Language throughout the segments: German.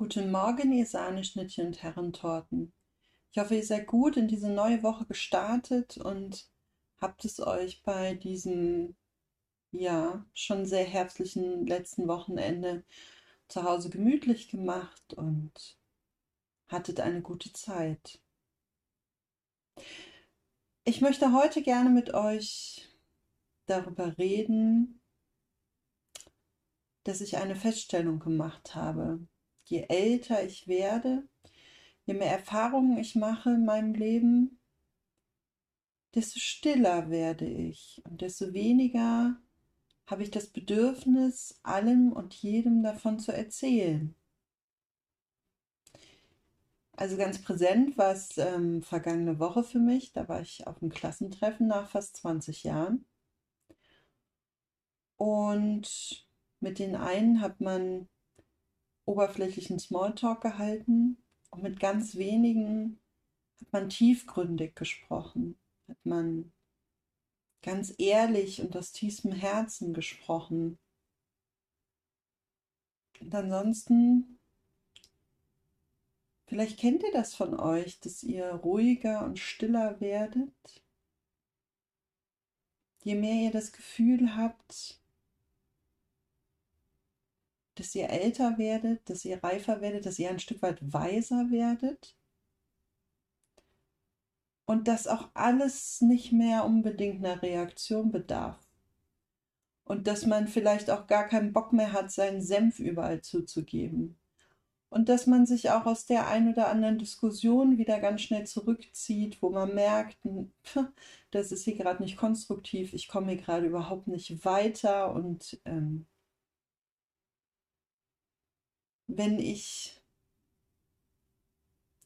Guten Morgen, ihr Sahneschnittchen und Herrentorten. Ich hoffe, ihr seid gut in diese neue Woche gestartet und habt es euch bei diesem, ja, schon sehr herbstlichen letzten Wochenende zu Hause gemütlich gemacht und hattet eine gute Zeit. Ich möchte heute gerne mit euch darüber reden, dass ich eine Feststellung gemacht habe je älter ich werde, je mehr Erfahrungen ich mache in meinem Leben, desto stiller werde ich und desto weniger habe ich das Bedürfnis, allem und jedem davon zu erzählen. Also ganz präsent war es ähm, vergangene Woche für mich. Da war ich auf einem Klassentreffen nach fast 20 Jahren. Und mit den einen hat man oberflächlichen Smalltalk gehalten und mit ganz wenigen hat man tiefgründig gesprochen, hat man ganz ehrlich und aus tiefstem Herzen gesprochen. Und ansonsten, vielleicht kennt ihr das von euch, dass ihr ruhiger und stiller werdet. Je mehr ihr das Gefühl habt, dass ihr älter werdet, dass ihr reifer werdet, dass ihr ein Stück weit weiser werdet. Und dass auch alles nicht mehr unbedingt einer Reaktion bedarf. Und dass man vielleicht auch gar keinen Bock mehr hat, seinen Senf überall zuzugeben. Und dass man sich auch aus der ein oder anderen Diskussion wieder ganz schnell zurückzieht, wo man merkt, das ist hier gerade nicht konstruktiv, ich komme hier gerade überhaupt nicht weiter und ähm, wenn ich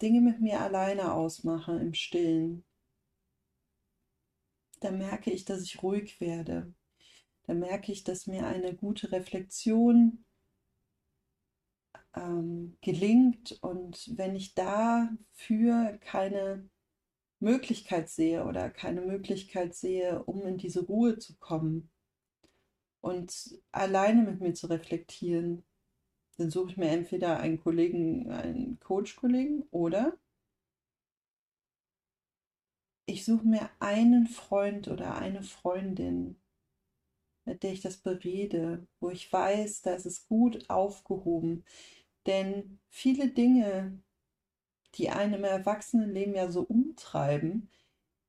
Dinge mit mir alleine ausmache im Stillen, dann merke ich, dass ich ruhig werde. Da merke ich, dass mir eine gute Reflexion ähm, gelingt und wenn ich dafür keine Möglichkeit sehe oder keine Möglichkeit sehe, um in diese Ruhe zu kommen und alleine mit mir zu reflektieren, dann suche ich mir entweder einen Kollegen, einen Coach-Kollegen oder ich suche mir einen Freund oder eine Freundin, mit der ich das berede, wo ich weiß, da ist es gut aufgehoben. Denn viele Dinge, die einen im Erwachsenenleben ja so umtreiben,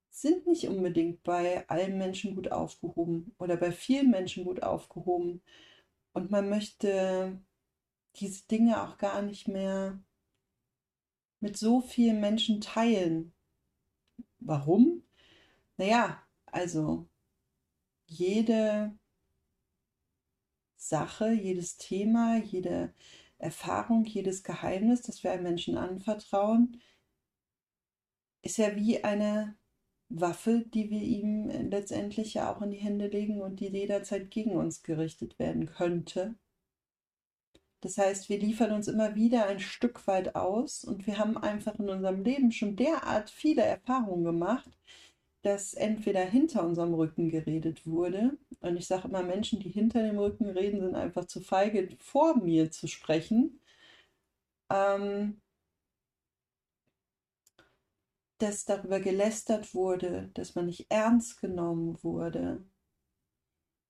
sind nicht unbedingt bei allen Menschen gut aufgehoben oder bei vielen Menschen gut aufgehoben. Und man möchte diese Dinge auch gar nicht mehr mit so vielen Menschen teilen. Warum? Naja, also jede Sache, jedes Thema, jede Erfahrung, jedes Geheimnis, das wir einem Menschen anvertrauen, ist ja wie eine Waffe, die wir ihm letztendlich ja auch in die Hände legen und die jederzeit gegen uns gerichtet werden könnte. Das heißt, wir liefern uns immer wieder ein Stück weit aus und wir haben einfach in unserem Leben schon derart viele Erfahrungen gemacht, dass entweder hinter unserem Rücken geredet wurde, und ich sage immer, Menschen, die hinter dem Rücken reden, sind einfach zu feige, vor mir zu sprechen, ähm, dass darüber gelästert wurde, dass man nicht ernst genommen wurde,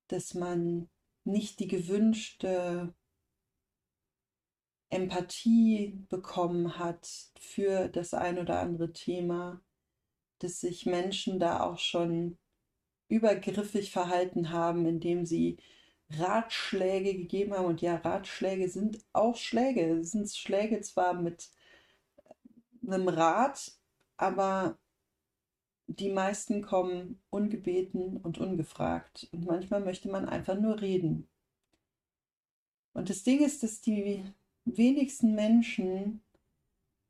dass man nicht die gewünschte Empathie bekommen hat für das ein oder andere Thema, dass sich Menschen da auch schon übergriffig verhalten haben, indem sie Ratschläge gegeben haben. Und ja, Ratschläge sind auch Schläge. Es sind Schläge zwar mit einem Rat, aber die meisten kommen ungebeten und ungefragt. Und manchmal möchte man einfach nur reden. Und das Ding ist, dass die wenigsten Menschen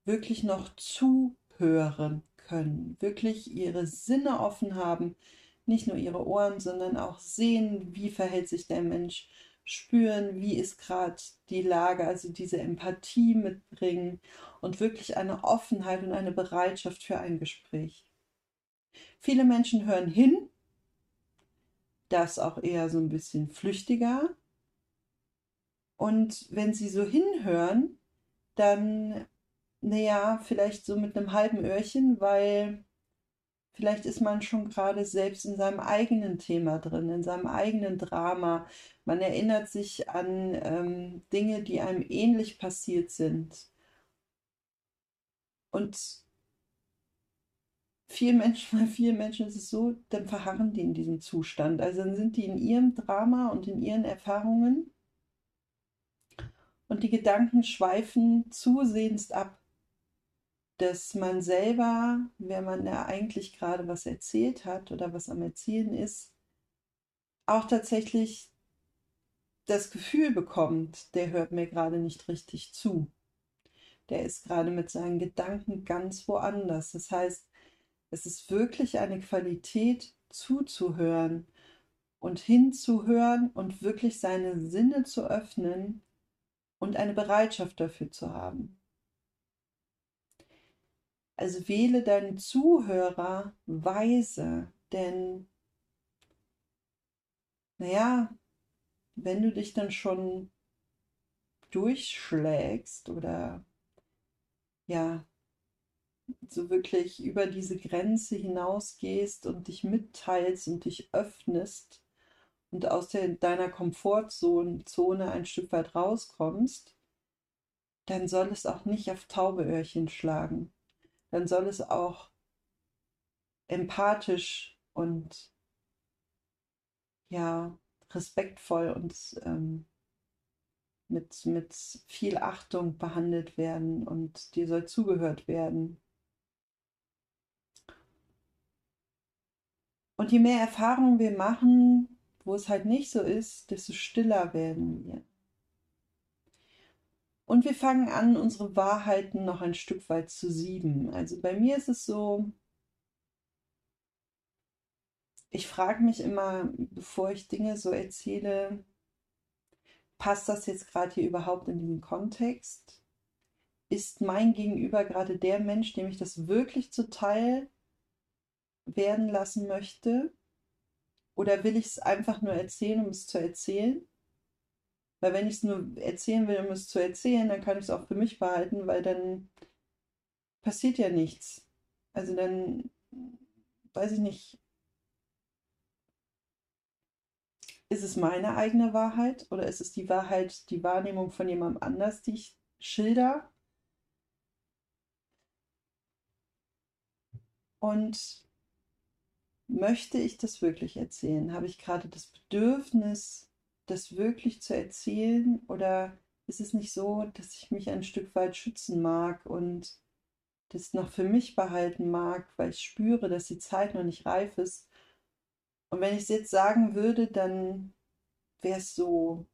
wirklich noch zuhören können, wirklich ihre Sinne offen haben, nicht nur ihre Ohren, sondern auch sehen, wie verhält sich der Mensch, spüren, wie ist gerade die Lage, also diese Empathie mitbringen und wirklich eine Offenheit und eine Bereitschaft für ein Gespräch. Viele Menschen hören hin, das auch eher so ein bisschen flüchtiger, und wenn sie so hinhören, dann, naja, vielleicht so mit einem halben Öhrchen, weil vielleicht ist man schon gerade selbst in seinem eigenen Thema drin, in seinem eigenen Drama. Man erinnert sich an ähm, Dinge, die einem ähnlich passiert sind. Und vielen Menschen, bei vielen Menschen ist es so, dann verharren die in diesem Zustand. Also dann sind die in ihrem Drama und in ihren Erfahrungen und die Gedanken schweifen zusehends ab, dass man selber, wenn man ja eigentlich gerade was erzählt hat oder was am Erzählen ist, auch tatsächlich das Gefühl bekommt, der hört mir gerade nicht richtig zu. Der ist gerade mit seinen Gedanken ganz woanders. Das heißt, es ist wirklich eine Qualität zuzuhören und hinzuhören und wirklich seine Sinne zu öffnen und eine Bereitschaft dafür zu haben. Also wähle deinen Zuhörer weise, denn, naja, wenn du dich dann schon durchschlägst oder ja, so wirklich über diese Grenze hinausgehst und dich mitteilst und dich öffnest und aus der, deiner Komfortzone ein Stück weit rauskommst, dann soll es auch nicht auf taube Öhrchen schlagen. Dann soll es auch empathisch und ja, respektvoll und ähm, mit, mit viel Achtung behandelt werden und dir soll zugehört werden. Und je mehr Erfahrungen wir machen, wo es halt nicht so ist, desto stiller werden wir. Und wir fangen an, unsere Wahrheiten noch ein Stück weit zu sieben. Also bei mir ist es so, ich frage mich immer, bevor ich Dinge so erzähle, passt das jetzt gerade hier überhaupt in diesen Kontext? Ist mein Gegenüber gerade der Mensch, dem ich das wirklich zuteil werden lassen möchte? Oder will ich es einfach nur erzählen, um es zu erzählen? Weil wenn ich es nur erzählen will, um es zu erzählen, dann kann ich es auch für mich behalten, weil dann passiert ja nichts. Also dann, weiß ich nicht, ist es meine eigene Wahrheit oder ist es die Wahrheit, die Wahrnehmung von jemandem anders, die ich schilder? Und möchte ich das wirklich erzählen? Habe ich gerade das Bedürfnis, das wirklich zu erzählen? Oder ist es nicht so, dass ich mich ein Stück weit schützen mag und das noch für mich behalten mag, weil ich spüre, dass die Zeit noch nicht reif ist? Und wenn ich es jetzt sagen würde, dann wäre es so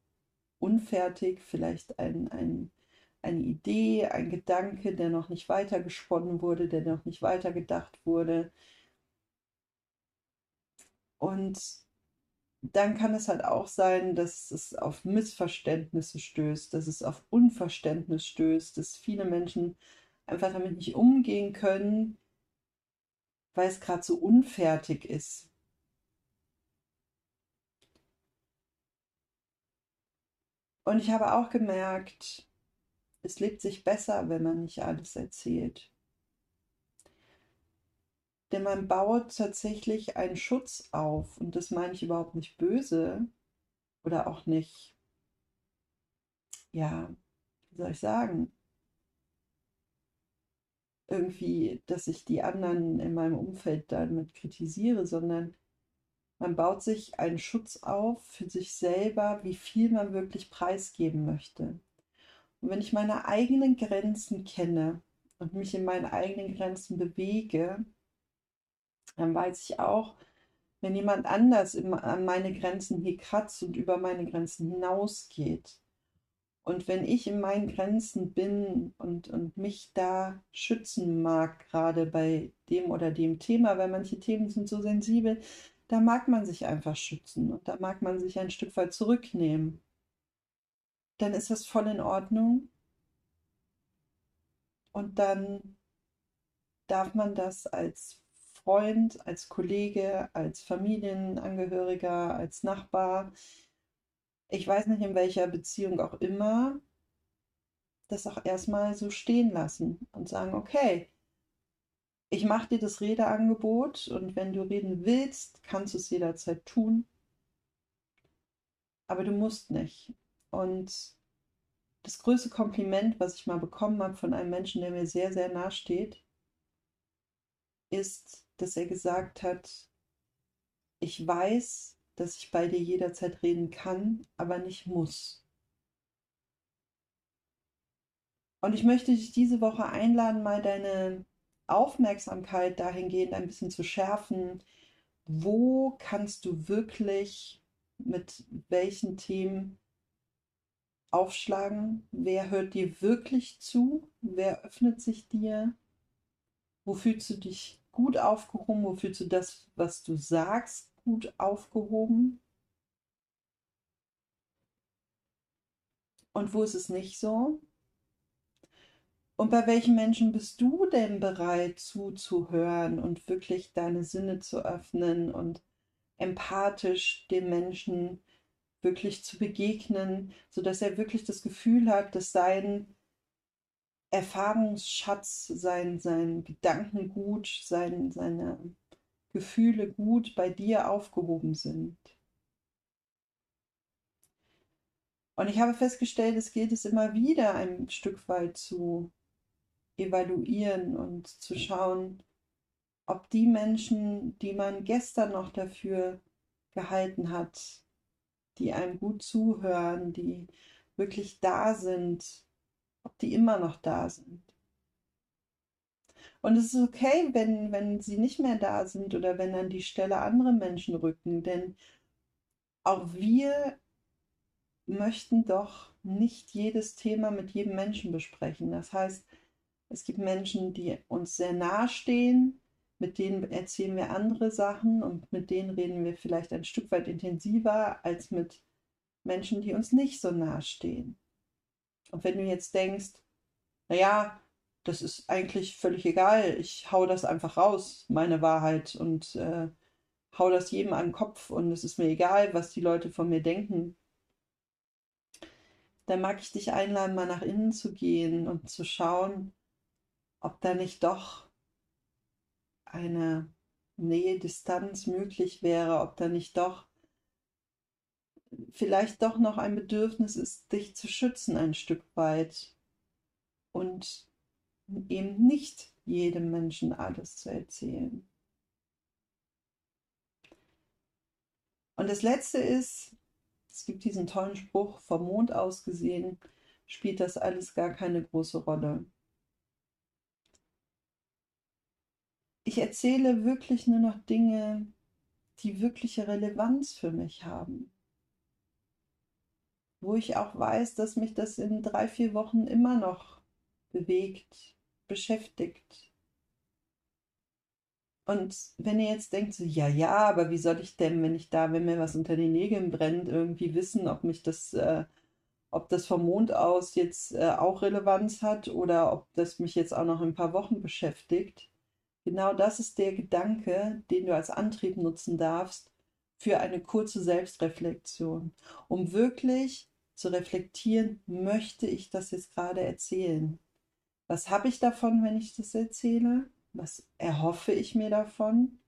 unfertig, vielleicht ein, ein, eine Idee, ein Gedanke, der noch nicht weitergesponnen wurde, der noch nicht weitergedacht wurde, und dann kann es halt auch sein, dass es auf Missverständnisse stößt, dass es auf Unverständnis stößt, dass viele Menschen einfach damit nicht umgehen können, weil es gerade so unfertig ist. Und ich habe auch gemerkt, es lebt sich besser, wenn man nicht alles erzählt. Denn man baut tatsächlich einen Schutz auf. Und das meine ich überhaupt nicht böse oder auch nicht, ja, wie soll ich sagen, irgendwie, dass ich die anderen in meinem Umfeld damit kritisiere, sondern man baut sich einen Schutz auf für sich selber, wie viel man wirklich preisgeben möchte. Und wenn ich meine eigenen Grenzen kenne und mich in meinen eigenen Grenzen bewege, dann weiß ich auch, wenn jemand anders an meine Grenzen hier kratzt und über meine Grenzen hinausgeht. Und wenn ich in meinen Grenzen bin und, und mich da schützen mag, gerade bei dem oder dem Thema, weil manche Themen sind so sensibel, da mag man sich einfach schützen und da mag man sich ein Stück weit zurücknehmen. Dann ist das voll in Ordnung. Und dann darf man das als Freund, als Kollege, als Familienangehöriger, als Nachbar, ich weiß nicht in welcher Beziehung auch immer, das auch erstmal so stehen lassen und sagen, okay, ich mache dir das Redeangebot und wenn du reden willst, kannst du es jederzeit tun. Aber du musst nicht. Und das größte Kompliment, was ich mal bekommen habe von einem Menschen, der mir sehr, sehr nahe steht, ist, dass er gesagt hat, ich weiß, dass ich bei dir jederzeit reden kann, aber nicht muss. Und ich möchte dich diese Woche einladen, mal deine Aufmerksamkeit dahingehend ein bisschen zu schärfen. Wo kannst du wirklich mit welchen Themen aufschlagen? Wer hört dir wirklich zu? Wer öffnet sich dir? Wo fühlst du dich gut aufgehoben? Wo du das, was du sagst, gut aufgehoben? Und wo ist es nicht so? Und bei welchen Menschen bist du denn bereit zuzuhören und wirklich deine Sinne zu öffnen und empathisch dem Menschen wirklich zu begegnen, sodass er wirklich das Gefühl hat, dass sein Erfahrungsschatz, sein, sein Gedankengut, sein, seine Gefühle gut bei dir aufgehoben sind. Und ich habe festgestellt, es gilt es immer wieder ein Stück weit zu evaluieren und zu schauen, ob die Menschen, die man gestern noch dafür gehalten hat, die einem gut zuhören, die wirklich da sind, ob die immer noch da sind. Und es ist okay, wenn, wenn sie nicht mehr da sind oder wenn an die Stelle andere Menschen rücken, denn auch wir möchten doch nicht jedes Thema mit jedem Menschen besprechen. Das heißt, es gibt Menschen, die uns sehr nahe stehen, mit denen erzählen wir andere Sachen und mit denen reden wir vielleicht ein Stück weit intensiver als mit Menschen, die uns nicht so nahe stehen. Und wenn du jetzt denkst, naja, das ist eigentlich völlig egal, ich hau das einfach raus, meine Wahrheit, und äh, hau das jedem an den Kopf und es ist mir egal, was die Leute von mir denken, dann mag ich dich einladen, mal nach innen zu gehen und zu schauen, ob da nicht doch eine Nähe, Distanz möglich wäre, ob da nicht doch vielleicht doch noch ein Bedürfnis ist, dich zu schützen ein Stück weit und eben nicht jedem Menschen alles zu erzählen. Und das Letzte ist, es gibt diesen tollen Spruch, vom Mond aus gesehen spielt das alles gar keine große Rolle. ich erzähle wirklich nur noch Dinge, die wirkliche Relevanz für mich haben. Wo ich auch weiß, dass mich das in drei, vier Wochen immer noch bewegt, beschäftigt. Und wenn ihr jetzt denkt, so, ja, ja, aber wie soll ich denn, wenn ich da, wenn mir was unter den Nägeln brennt, irgendwie wissen, ob mich das, äh, ob das vom Mond aus jetzt äh, auch Relevanz hat oder ob das mich jetzt auch noch in ein paar Wochen beschäftigt? Genau das ist der Gedanke, den du als Antrieb nutzen darfst für eine kurze Selbstreflexion, um wirklich zu reflektieren, möchte ich das jetzt gerade erzählen? Was habe ich davon, wenn ich das erzähle? Was erhoffe ich mir davon?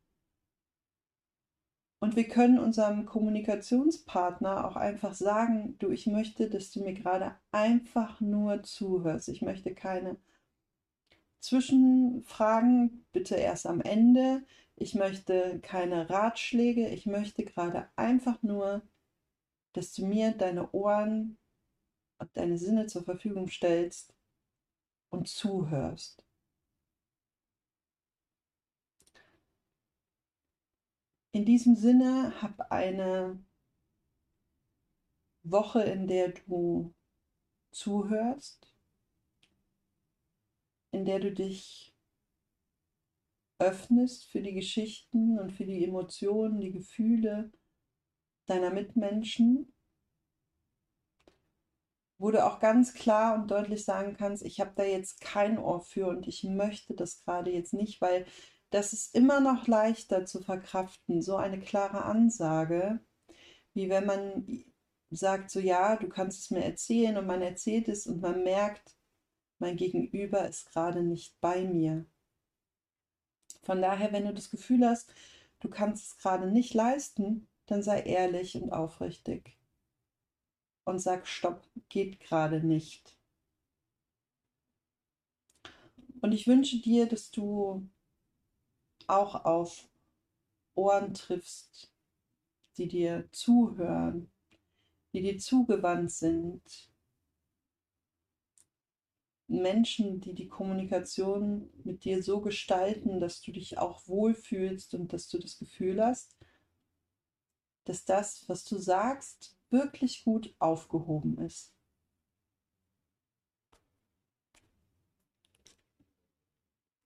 Und wir können unserem Kommunikationspartner auch einfach sagen, du, ich möchte, dass du mir gerade einfach nur zuhörst. Ich möchte keine Zwischenfragen bitte erst am Ende. Ich möchte keine Ratschläge. Ich möchte gerade einfach nur, dass du mir deine Ohren und deine Sinne zur Verfügung stellst und zuhörst. In diesem Sinne, hab eine Woche, in der du zuhörst, in der du dich öffnest für die Geschichten und für die Emotionen, die Gefühle deiner Mitmenschen, wo du auch ganz klar und deutlich sagen kannst, ich habe da jetzt kein Ohr für und ich möchte das gerade jetzt nicht, weil das ist immer noch leichter zu verkraften, so eine klare Ansage, wie wenn man sagt, so ja, du kannst es mir erzählen und man erzählt es und man merkt, mein Gegenüber ist gerade nicht bei mir. Von daher, wenn du das Gefühl hast, du kannst es gerade nicht leisten, dann sei ehrlich und aufrichtig und sag, stopp, geht gerade nicht. Und ich wünsche dir, dass du auch auf Ohren triffst, die dir zuhören, die dir zugewandt sind. Menschen, die die Kommunikation mit dir so gestalten, dass du dich auch wohlfühlst und dass du das Gefühl hast, dass das, was du sagst, wirklich gut aufgehoben ist.